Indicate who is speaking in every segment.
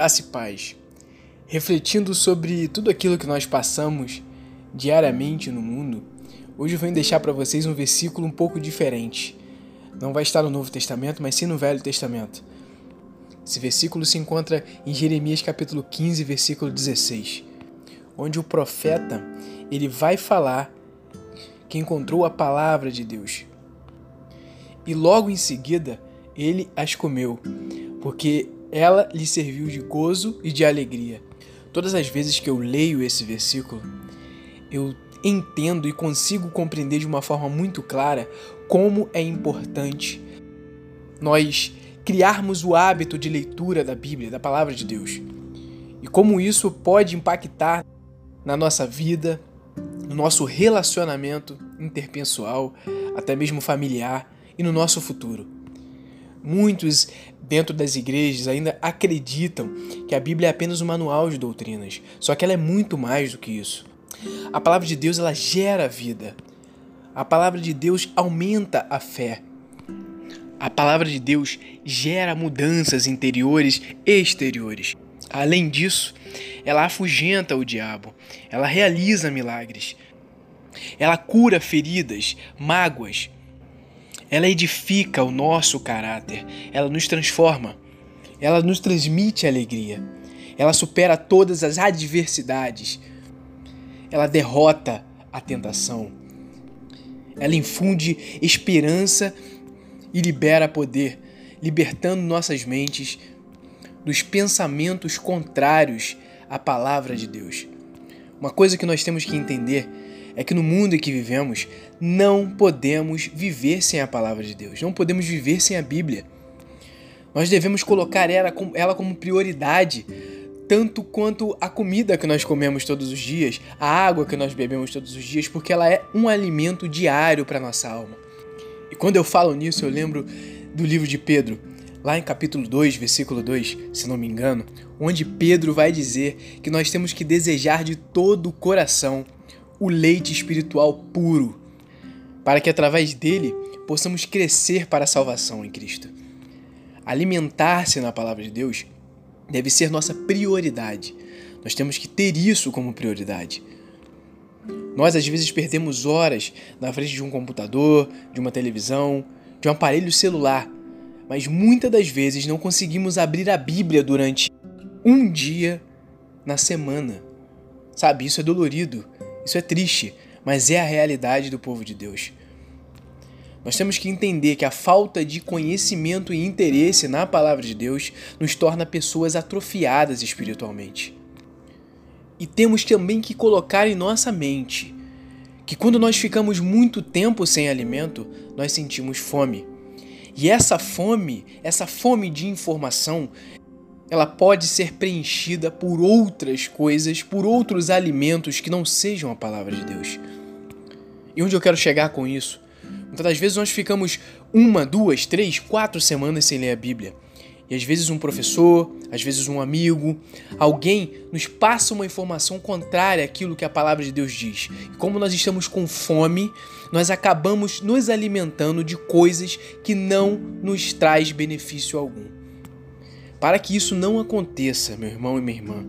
Speaker 1: Graça e paz. Refletindo sobre tudo aquilo que nós passamos diariamente no mundo, hoje eu venho deixar para vocês um versículo um pouco diferente. Não vai estar no Novo Testamento, mas sim no Velho Testamento. Esse versículo se encontra em Jeremias capítulo 15, versículo 16, onde o profeta ele vai falar que encontrou a palavra de Deus. E logo em seguida ele as comeu, porque ela lhe serviu de gozo e de alegria. Todas as vezes que eu leio esse versículo, eu entendo e consigo compreender de uma forma muito clara como é importante nós criarmos o hábito de leitura da Bíblia, da palavra de Deus. E como isso pode impactar na nossa vida, no nosso relacionamento interpessoal, até mesmo familiar e no nosso futuro. Muitos dentro das igrejas ainda acreditam que a Bíblia é apenas um manual de doutrinas, só que ela é muito mais do que isso. A palavra de Deus ela gera vida. A palavra de Deus aumenta a fé. A palavra de Deus gera mudanças interiores e exteriores. Além disso, ela afugenta o diabo, ela realiza milagres, ela cura feridas, mágoas, ela edifica o nosso caráter, ela nos transforma, ela nos transmite alegria, ela supera todas as adversidades, ela derrota a tentação, ela infunde esperança e libera poder, libertando nossas mentes dos pensamentos contrários à palavra de Deus. Uma coisa que nós temos que entender é que no mundo em que vivemos não podemos viver sem a palavra de Deus, não podemos viver sem a Bíblia. Nós devemos colocar ela como prioridade, tanto quanto a comida que nós comemos todos os dias, a água que nós bebemos todos os dias, porque ela é um alimento diário para nossa alma. E quando eu falo nisso, eu lembro do livro de Pedro, lá em capítulo 2, versículo 2, se não me engano, onde Pedro vai dizer que nós temos que desejar de todo o coração o leite espiritual puro, para que através dele possamos crescer para a salvação em Cristo. Alimentar-se na palavra de Deus deve ser nossa prioridade. Nós temos que ter isso como prioridade. Nós às vezes perdemos horas na frente de um computador, de uma televisão, de um aparelho celular, mas muitas das vezes não conseguimos abrir a Bíblia durante um dia na semana. Sabe, isso é dolorido, isso é triste, mas é a realidade do povo de Deus. Nós temos que entender que a falta de conhecimento e interesse na palavra de Deus nos torna pessoas atrofiadas espiritualmente. E temos também que colocar em nossa mente que quando nós ficamos muito tempo sem alimento, nós sentimos fome. E essa fome, essa fome de informação, ela pode ser preenchida por outras coisas, por outros alimentos que não sejam a palavra de Deus. E onde eu quero chegar com isso? Muitas das vezes nós ficamos uma, duas, três, quatro semanas sem ler a Bíblia. E às vezes um professor, às vezes um amigo, alguém nos passa uma informação contrária àquilo que a palavra de Deus diz. E como nós estamos com fome, nós acabamos nos alimentando de coisas que não nos traz benefício algum. Para que isso não aconteça, meu irmão e minha irmã,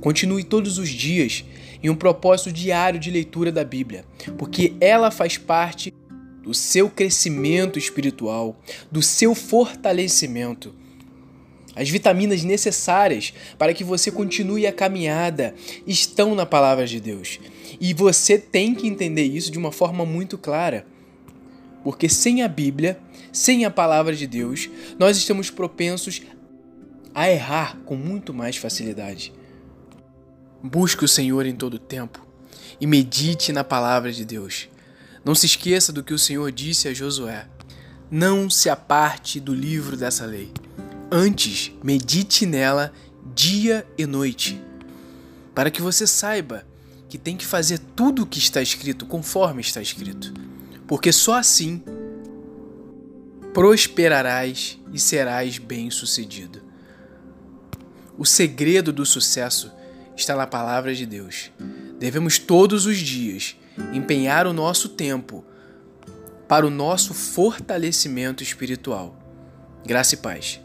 Speaker 1: continue todos os dias em um propósito diário de leitura da Bíblia, porque ela faz parte do seu crescimento espiritual, do seu fortalecimento. As vitaminas necessárias para que você continue a caminhada estão na palavra de Deus. E você tem que entender isso de uma forma muito clara. Porque sem a Bíblia, sem a palavra de Deus, nós estamos propensos a errar com muito mais facilidade. Busque o Senhor em todo tempo e medite na palavra de Deus. Não se esqueça do que o Senhor disse a Josué: Não se aparte do livro dessa lei. Antes, medite nela dia e noite, para que você saiba que tem que fazer tudo o que está escrito conforme está escrito, porque só assim prosperarás e serás bem-sucedido. O segredo do sucesso está na palavra de Deus. Devemos todos os dias empenhar o nosso tempo para o nosso fortalecimento espiritual. Graça e paz.